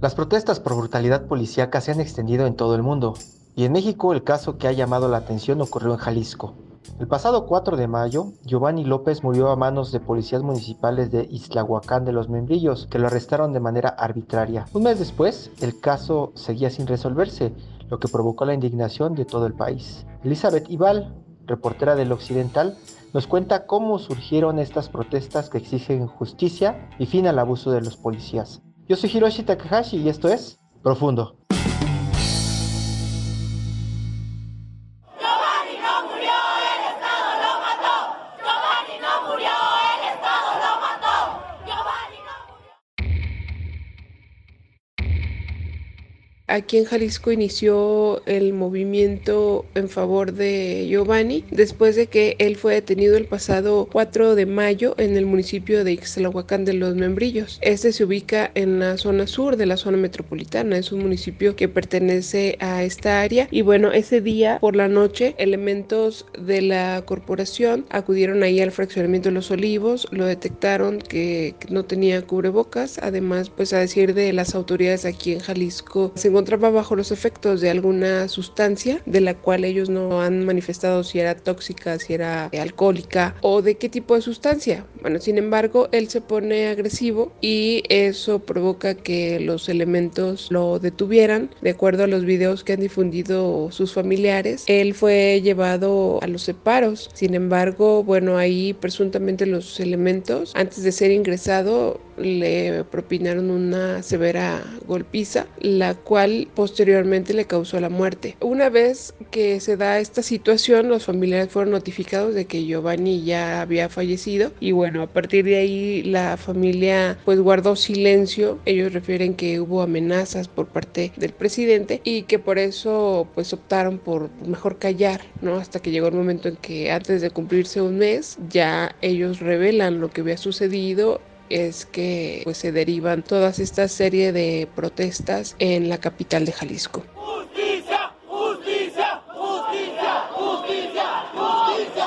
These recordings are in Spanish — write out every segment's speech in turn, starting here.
Las protestas por brutalidad policíaca se han extendido en todo el mundo, y en México el caso que ha llamado la atención ocurrió en Jalisco. El pasado 4 de mayo, Giovanni López murió a manos de policías municipales de Islahuacán de los Membrillos, que lo arrestaron de manera arbitraria. Un mes después, el caso seguía sin resolverse, lo que provocó la indignación de todo el país. Elizabeth Ibal, reportera del Occidental, nos cuenta cómo surgieron estas protestas que exigen justicia y fin al abuso de los policías. Yo soy Hiroshi Takahashi y esto es Profundo. Aquí en Jalisco inició el movimiento en favor de Giovanni después de que él fue detenido el pasado 4 de mayo en el municipio de Ixtlahuacán de los Membrillos. Este se ubica en la zona sur de la zona metropolitana, es un municipio que pertenece a esta área y bueno, ese día por la noche elementos de la corporación acudieron ahí al fraccionamiento de los olivos, lo detectaron que no tenía cubrebocas, además pues a decir de las autoridades aquí en Jalisco se encontraba bajo los efectos de alguna sustancia de la cual ellos no han manifestado si era tóxica, si era alcohólica o de qué tipo de sustancia. Bueno, sin embargo, él se pone agresivo y eso provoca que los elementos lo detuvieran. De acuerdo a los videos que han difundido sus familiares, él fue llevado a los separos. Sin embargo, bueno, ahí presuntamente los elementos, antes de ser ingresado, le propinaron una severa golpiza, la cual posteriormente le causó la muerte. Una vez que se da esta situación, los familiares fueron notificados de que Giovanni ya había fallecido y bueno, a partir de ahí la familia pues guardó silencio. Ellos refieren que hubo amenazas por parte del presidente y que por eso pues optaron por mejor callar, ¿no? Hasta que llegó el momento en que antes de cumplirse un mes ya ellos revelan lo que había sucedido es que pues, se derivan todas esta serie de protestas en la capital de Jalisco. ¡Justicia! ¡Justicia! ¡Justicia! ¡Justicia! ¡Justicia!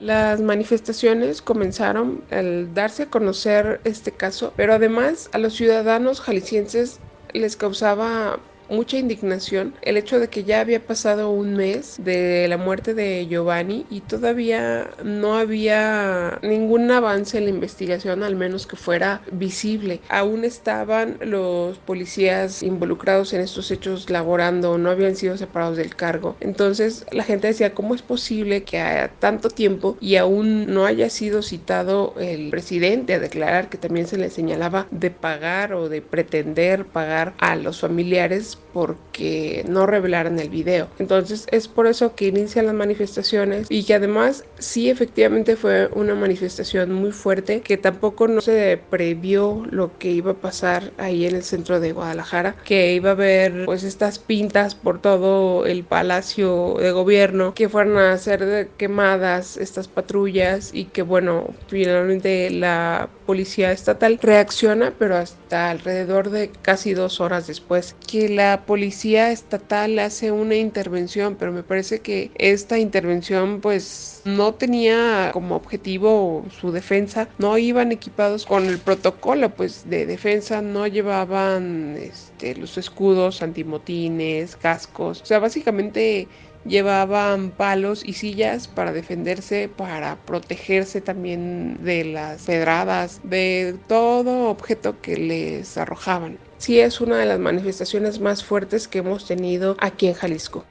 Las manifestaciones comenzaron al darse a conocer este caso, pero además a los ciudadanos jaliscienses les causaba mucha indignación el hecho de que ya había pasado un mes de la muerte de Giovanni y todavía no había ningún avance en la investigación, al menos que fuera visible. Aún estaban los policías involucrados en estos hechos laborando, no habían sido separados del cargo. Entonces la gente decía, ¿cómo es posible que haya tanto tiempo y aún no haya sido citado el presidente a declarar que también se le señalaba de pagar o de pretender pagar a los familiares porque no revelaron el video. Entonces es por eso que inician las manifestaciones y que además sí efectivamente fue una manifestación muy fuerte que tampoco no se previó lo que iba a pasar ahí en el centro de Guadalajara, que iba a haber pues estas pintas por todo el palacio de gobierno, que fueran a ser quemadas estas patrullas y que bueno, finalmente la policía estatal reacciona, pero hasta alrededor de casi dos horas después que la policía estatal hace una intervención, pero me parece que esta intervención pues no tenía como objetivo su defensa, no iban equipados con el protocolo pues de defensa, no llevaban este, los escudos antimotines, cascos, o sea, básicamente llevaban palos y sillas para defenderse, para protegerse también de las pedradas, de todo objeto que les arrojaban. Sí es una de las manifestaciones más fuertes que hemos tenido aquí en Jalisco.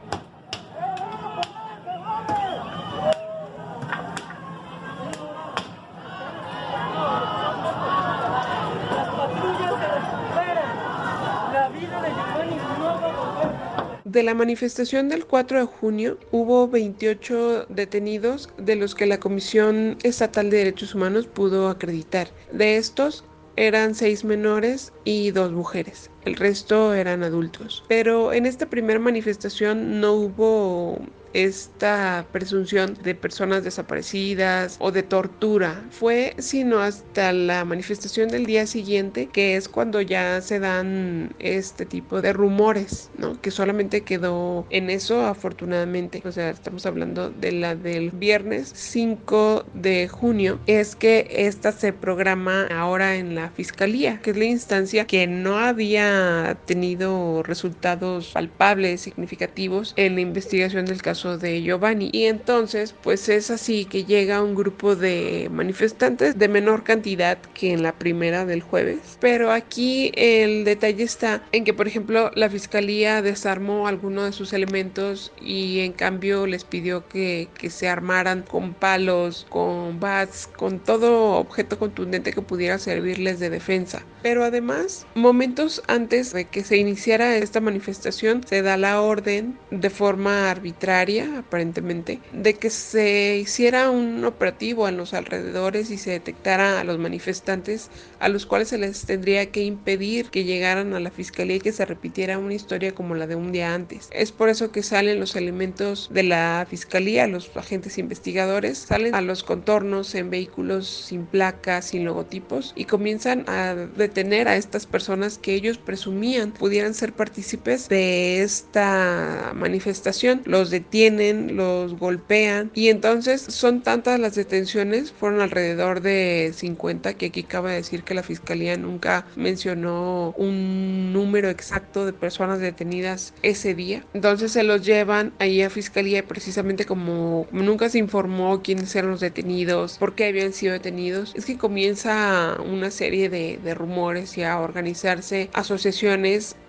De la manifestación del 4 de junio hubo 28 detenidos de los que la Comisión Estatal de Derechos Humanos pudo acreditar. De estos, eran seis menores y dos mujeres. El resto eran adultos. Pero en esta primera manifestación no hubo esta presunción de personas desaparecidas o de tortura. Fue sino hasta la manifestación del día siguiente, que es cuando ya se dan este tipo de rumores, ¿no? Que solamente quedó en eso afortunadamente. O sea, estamos hablando de la del viernes 5 de junio. Es que esta se programa ahora en la fiscalía, que es la instancia que no había tenido resultados palpables, significativos en la investigación del caso de Giovanni. Y entonces, pues es así que llega un grupo de manifestantes de menor cantidad que en la primera del jueves. Pero aquí el detalle está en que, por ejemplo, la fiscalía desarmó algunos de sus elementos y en cambio les pidió que, que se armaran con palos, con bats, con todo objeto contundente que pudiera servirles de defensa. Pero además, momentos antes de que se iniciara esta manifestación, se da la orden de forma arbitraria aparentemente, de que se hiciera un operativo en los alrededores y se detectara a los manifestantes a los cuales se les tendría que impedir que llegaran a la fiscalía y que se repitiera una historia como la de un día antes. Es por eso que salen los elementos de la fiscalía, los agentes investigadores, salen a los contornos en vehículos sin placas, sin logotipos y comienzan a detener a estas personas que ellos presumían pudieran ser partícipes de esta manifestación. Los detienen los golpean y entonces son tantas las detenciones, fueron alrededor de 50 que aquí acaba de decir que la fiscalía nunca mencionó un número exacto de personas detenidas ese día. Entonces se los llevan ahí a fiscalía precisamente como, nunca se informó quiénes eran los detenidos, por qué habían sido detenidos. Es que comienza una serie de, de rumores y a organizarse asociaciones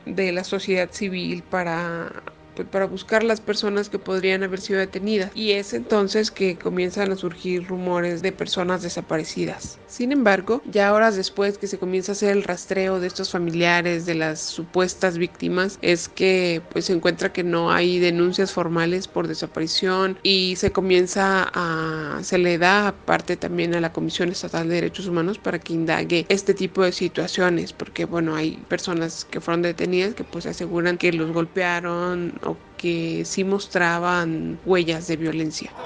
de la sociedad civil para para buscar las personas que podrían haber sido detenidas y es entonces que comienzan a surgir rumores de personas desaparecidas. Sin embargo, ya horas después que se comienza a hacer el rastreo de estos familiares de las supuestas víctimas es que pues se encuentra que no hay denuncias formales por desaparición y se comienza a se le da aparte también a la Comisión Estatal de Derechos Humanos para que indague este tipo de situaciones porque bueno, hay personas que fueron detenidas que pues aseguran que los golpearon que sí mostraban huellas de violencia.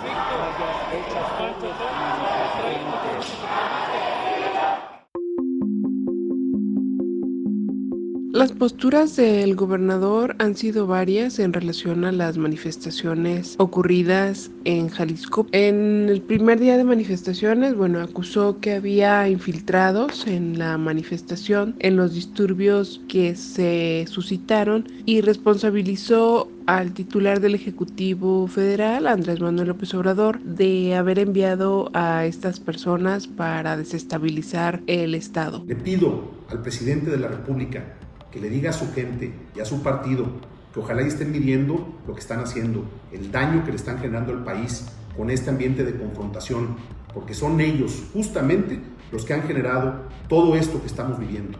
Las posturas del gobernador han sido varias en relación a las manifestaciones ocurridas en Jalisco. En el primer día de manifestaciones, bueno, acusó que había infiltrados en la manifestación, en los disturbios que se suscitaron y responsabilizó al titular del Ejecutivo Federal, Andrés Manuel López Obrador, de haber enviado a estas personas para desestabilizar el Estado. Le pido al presidente de la República que le diga a su gente y a su partido que ojalá estén midiendo lo que están haciendo, el daño que le están generando al país con este ambiente de confrontación, porque son ellos justamente los que han generado todo esto que estamos viviendo.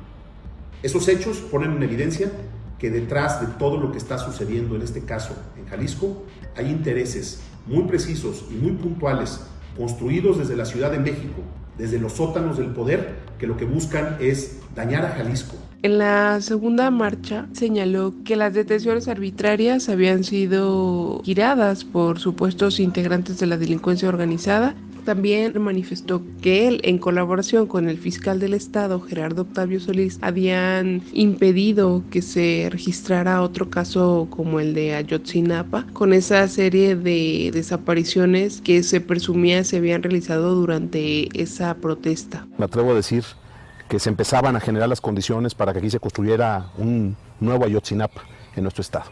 Esos hechos ponen en evidencia que detrás de todo lo que está sucediendo en este caso en Jalisco hay intereses muy precisos y muy puntuales construidos desde la Ciudad de México, desde los sótanos del poder, que lo que buscan es dañar a Jalisco, en la segunda marcha señaló que las detenciones arbitrarias habían sido giradas por supuestos integrantes de la delincuencia organizada. También manifestó que él, en colaboración con el fiscal del estado, Gerardo Octavio Solís, habían impedido que se registrara otro caso como el de Ayotzinapa, con esa serie de desapariciones que se presumía se habían realizado durante esa protesta. Me atrevo a decir que se empezaban a generar las condiciones para que aquí se construyera un nuevo Ayotzinapa en nuestro estado.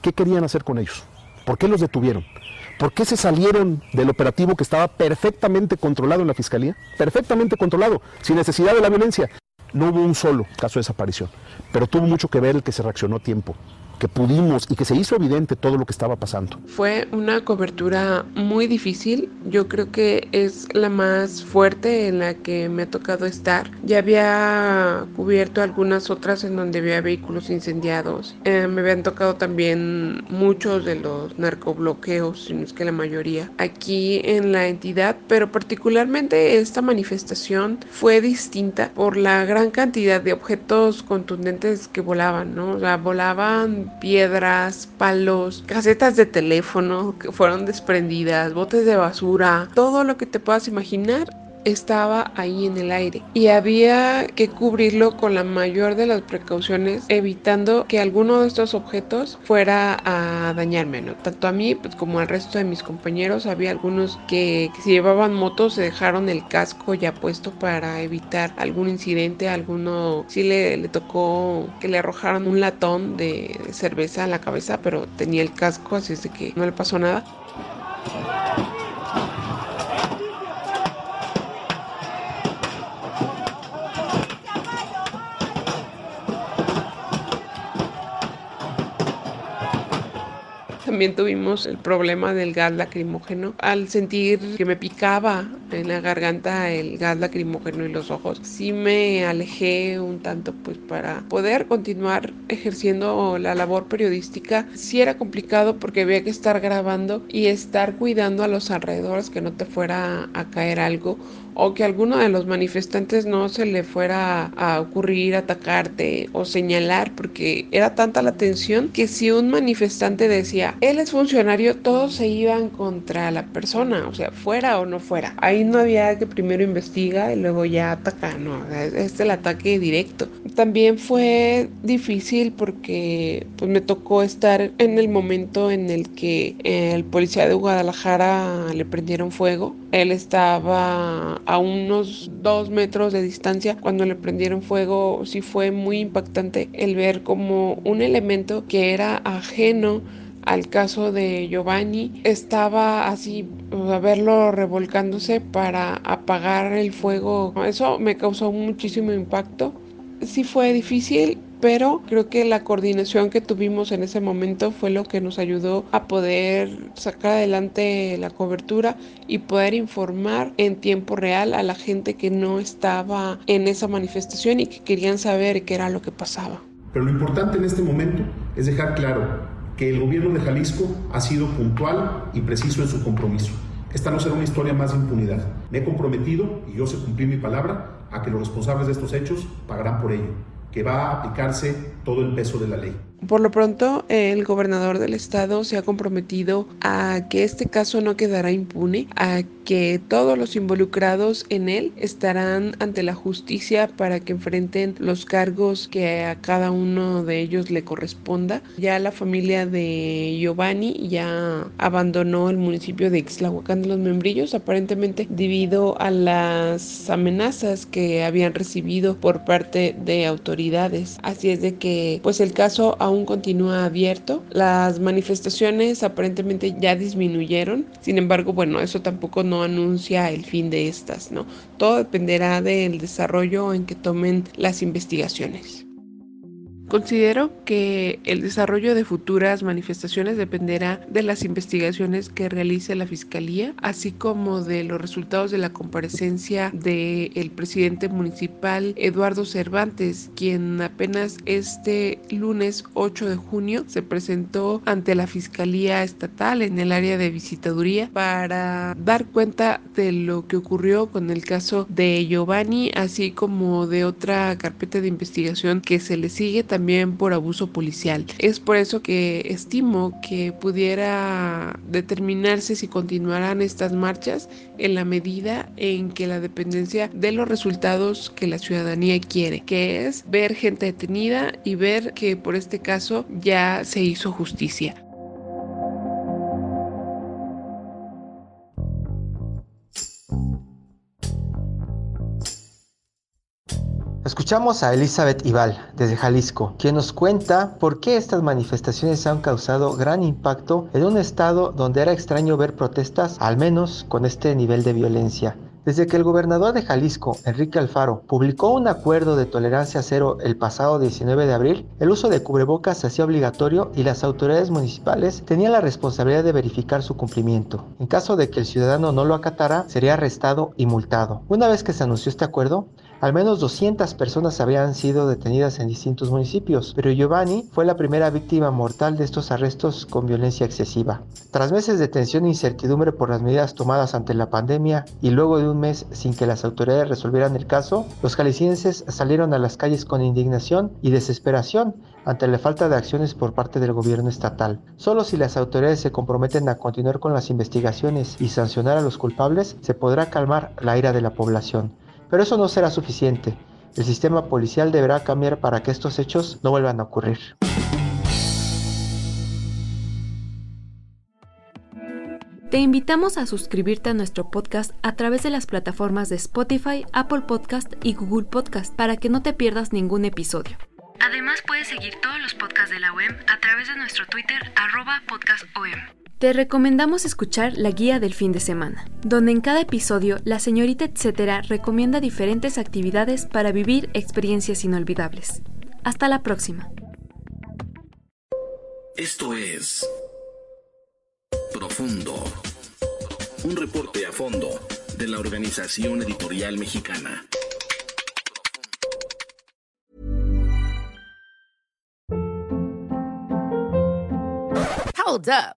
¿Qué querían hacer con ellos? ¿Por qué los detuvieron? ¿Por qué se salieron del operativo que estaba perfectamente controlado en la fiscalía? Perfectamente controlado, sin necesidad de la violencia. No hubo un solo caso de desaparición, pero tuvo mucho que ver el que se reaccionó a tiempo. Que pudimos y que se hizo evidente todo lo que estaba pasando. Fue una cobertura muy difícil, yo creo que es la más fuerte en la que me ha tocado estar. Ya había cubierto algunas otras en donde había vehículos incendiados. Eh, me habían tocado también muchos de los narcobloqueos, si no es que la mayoría, aquí en la entidad, pero particularmente esta manifestación fue distinta por la gran cantidad de objetos contundentes que volaban, ¿no? O sea, volaban piedras, palos, casetas de teléfono que fueron desprendidas, botes de basura, todo lo que te puedas imaginar estaba ahí en el aire y había que cubrirlo con la mayor de las precauciones evitando que alguno de estos objetos fuera a dañarme, ¿no? Tanto a mí pues, como al resto de mis compañeros había algunos que, si llevaban motos se dejaron el casco ya puesto para evitar algún incidente, alguno sí le, le tocó que le arrojaran un latón de cerveza en la cabeza pero tenía el casco así es de que no le pasó nada. También tuvimos el problema del gas lacrimógeno. Al sentir que me picaba en la garganta el gas lacrimógeno y los ojos, sí me alejé un tanto pues para poder continuar ejerciendo la labor periodística. Sí era complicado porque había que estar grabando y estar cuidando a los alrededores que no te fuera a caer algo o que alguno de los manifestantes no se le fuera a ocurrir atacarte o señalar porque era tanta la tensión que si un manifestante decía él es funcionario todos se iban contra la persona o sea fuera o no fuera. Ahí no había que primero investiga y luego ya ataca no es el ataque directo. También fue difícil porque pues me tocó estar en el momento en el que el policía de Guadalajara le prendieron fuego. Él estaba a unos dos metros de distancia cuando le prendieron fuego. Sí fue muy impactante el ver como un elemento que era ajeno al caso de Giovanni estaba así a verlo revolcándose para apagar el fuego. Eso me causó muchísimo impacto. Sí fue difícil, pero creo que la coordinación que tuvimos en ese momento fue lo que nos ayudó a poder sacar adelante la cobertura y poder informar en tiempo real a la gente que no estaba en esa manifestación y que querían saber qué era lo que pasaba. Pero lo importante en este momento es dejar claro que el gobierno de Jalisco ha sido puntual y preciso en su compromiso. Esta no será una historia más de impunidad. Me he comprometido, y yo sé cumplir mi palabra, a que los responsables de estos hechos pagarán por ello que va a aplicarse todo el peso de la ley. Por lo pronto, el gobernador del estado se ha comprometido a que este caso no quedará impune, que todos los involucrados en él estarán ante la justicia para que enfrenten los cargos que a cada uno de ellos le corresponda. Ya la familia de Giovanni ya abandonó el municipio de Ixlahuacán de los Membrillos, aparentemente debido a las amenazas que habían recibido por parte de autoridades. Así es de que, pues el caso aún continúa abierto. Las manifestaciones aparentemente ya disminuyeron. Sin embargo, bueno, eso tampoco no anuncia el fin de estas, ¿no? Todo dependerá del desarrollo en que tomen las investigaciones. Considero que el desarrollo de futuras manifestaciones dependerá de las investigaciones que realice la Fiscalía, así como de los resultados de la comparecencia del presidente municipal Eduardo Cervantes, quien apenas este lunes 8 de junio se presentó ante la Fiscalía Estatal en el área de visitaduría para dar cuenta de lo que ocurrió con el caso de Giovanni, así como de otra carpeta de investigación que se le sigue. También también por abuso policial. Es por eso que estimo que pudiera determinarse si continuarán estas marchas en la medida en que la dependencia de los resultados que la ciudadanía quiere, que es ver gente detenida y ver que por este caso ya se hizo justicia. Escuchamos a Elizabeth Ibal desde Jalisco, quien nos cuenta por qué estas manifestaciones han causado gran impacto en un estado donde era extraño ver protestas, al menos con este nivel de violencia. Desde que el gobernador de Jalisco, Enrique Alfaro, publicó un acuerdo de tolerancia cero el pasado 19 de abril, el uso de cubrebocas se hacía obligatorio y las autoridades municipales tenían la responsabilidad de verificar su cumplimiento. En caso de que el ciudadano no lo acatara, sería arrestado y multado. Una vez que se anunció este acuerdo, al menos 200 personas habían sido detenidas en distintos municipios, pero Giovanni fue la primera víctima mortal de estos arrestos con violencia excesiva. Tras meses de tensión e incertidumbre por las medidas tomadas ante la pandemia y luego de un mes sin que las autoridades resolvieran el caso, los jaliscienses salieron a las calles con indignación y desesperación ante la falta de acciones por parte del gobierno estatal. Solo si las autoridades se comprometen a continuar con las investigaciones y sancionar a los culpables, se podrá calmar la ira de la población. Pero eso no será suficiente. El sistema policial deberá cambiar para que estos hechos no vuelvan a ocurrir. Te invitamos a suscribirte a nuestro podcast a través de las plataformas de Spotify, Apple Podcast y Google Podcast para que no te pierdas ningún episodio. Además puedes seguir todos los podcasts de la OEM a través de nuestro Twitter arroba podcastom. Te recomendamos escuchar la guía del fin de semana, donde en cada episodio la señorita etcétera recomienda diferentes actividades para vivir experiencias inolvidables. Hasta la próxima. Esto es Profundo, un reporte a fondo de la Organización Editorial Mexicana. Hold up.